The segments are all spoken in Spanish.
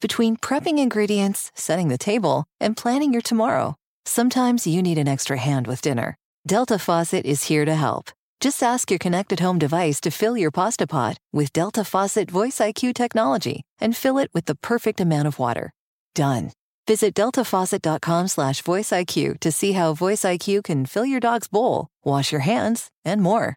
Between prepping ingredients, setting the table, and planning your tomorrow, sometimes you need an extra hand with dinner. Delta Faucet is here to help. Just ask your connected home device to fill your pasta pot with Delta Faucet Voice IQ technology and fill it with the perfect amount of water. Done. Visit deltafaucet.com slash voiceIQ to see how Voice IQ can fill your dog's bowl, wash your hands, and more.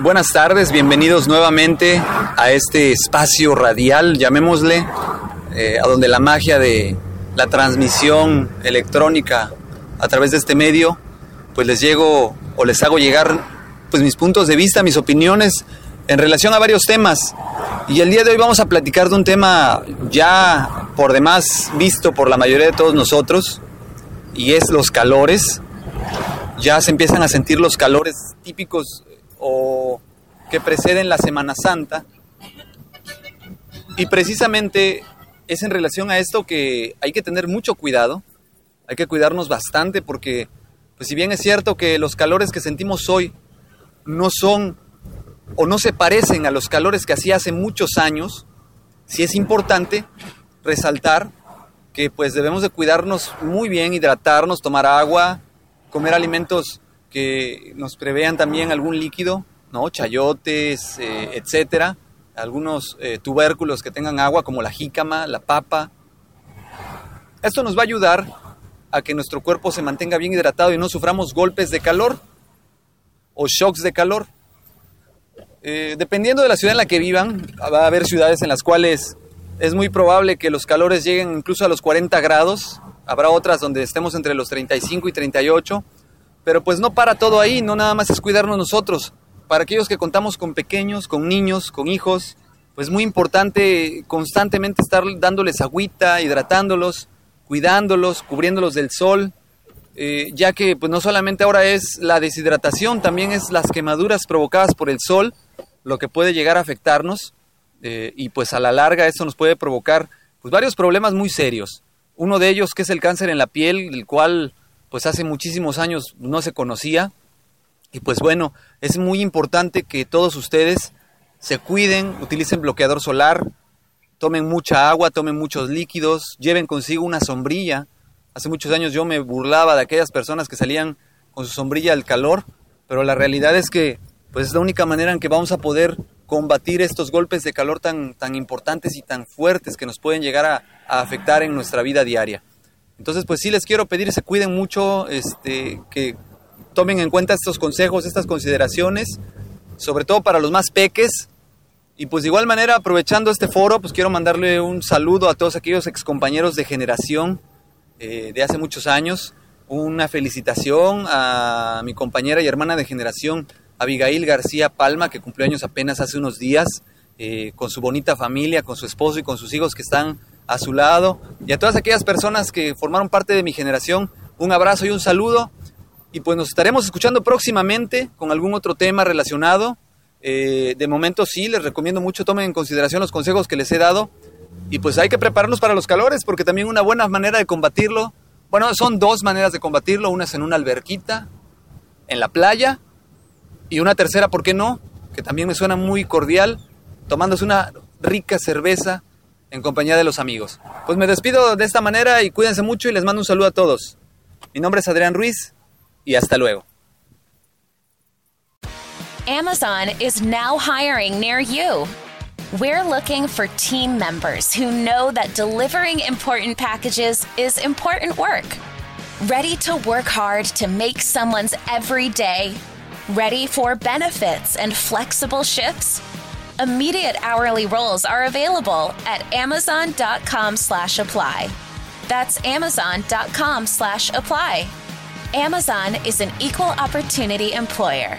Buenas tardes, bienvenidos nuevamente a este espacio radial, llamémosle, eh, a donde la magia de la transmisión electrónica a través de este medio, pues les llego o les hago llegar pues mis puntos de vista, mis opiniones en relación a varios temas. Y el día de hoy vamos a platicar de un tema ya por demás visto por la mayoría de todos nosotros, y es los calores. Ya se empiezan a sentir los calores típicos o que preceden la Semana Santa. Y precisamente es en relación a esto que hay que tener mucho cuidado, hay que cuidarnos bastante porque, pues si bien es cierto que los calores que sentimos hoy no son o no se parecen a los calores que hacía hace muchos años, sí es importante resaltar que pues debemos de cuidarnos muy bien, hidratarnos, tomar agua, comer alimentos que nos prevean también algún líquido, ¿no? chayotes, eh, etcétera, algunos eh, tubérculos que tengan agua como la jícama, la papa. Esto nos va a ayudar a que nuestro cuerpo se mantenga bien hidratado y no suframos golpes de calor o shocks de calor. Eh, dependiendo de la ciudad en la que vivan, va a haber ciudades en las cuales es muy probable que los calores lleguen incluso a los 40 grados. Habrá otras donde estemos entre los 35 y 38 pero pues no para todo ahí, no nada más es cuidarnos nosotros. Para aquellos que contamos con pequeños, con niños, con hijos, pues muy importante constantemente estar dándoles agüita, hidratándolos, cuidándolos, cubriéndolos del sol, eh, ya que pues no solamente ahora es la deshidratación, también es las quemaduras provocadas por el sol, lo que puede llegar a afectarnos eh, y pues a la larga eso nos puede provocar pues varios problemas muy serios. Uno de ellos que es el cáncer en la piel, el cual pues hace muchísimos años no se conocía. Y pues bueno, es muy importante que todos ustedes se cuiden, utilicen bloqueador solar, tomen mucha agua, tomen muchos líquidos, lleven consigo una sombrilla. Hace muchos años yo me burlaba de aquellas personas que salían con su sombrilla al calor, pero la realidad es que pues es la única manera en que vamos a poder combatir estos golpes de calor tan, tan importantes y tan fuertes que nos pueden llegar a, a afectar en nuestra vida diaria. Entonces, pues sí les quiero pedir, se cuiden mucho, este, que tomen en cuenta estos consejos, estas consideraciones, sobre todo para los más peques. Y pues de igual manera, aprovechando este foro, pues quiero mandarle un saludo a todos aquellos excompañeros de generación eh, de hace muchos años. Una felicitación a mi compañera y hermana de generación, Abigail García Palma, que cumplió años apenas hace unos días, eh, con su bonita familia, con su esposo y con sus hijos que están a su lado y a todas aquellas personas que formaron parte de mi generación, un abrazo y un saludo. Y pues nos estaremos escuchando próximamente con algún otro tema relacionado. Eh, de momento sí, les recomiendo mucho, tomen en consideración los consejos que les he dado. Y pues hay que prepararnos para los calores, porque también una buena manera de combatirlo, bueno, son dos maneras de combatirlo. Una es en una alberquita, en la playa, y una tercera, ¿por qué no? Que también me suena muy cordial, tomándose una rica cerveza en compañía de los amigos. Pues me despido de esta manera y cuídense mucho y les mando un saludo a todos. Mi nombre es Adrián Ruiz y hasta luego. Amazon is now hiring near you. We're looking for team members who know that delivering important packages is important work. Ready to work hard to make someone's every day? Ready for benefits and flexible shifts? Immediate hourly roles are available at amazon.com slash apply. That's amazon.com slash apply. Amazon is an equal opportunity employer.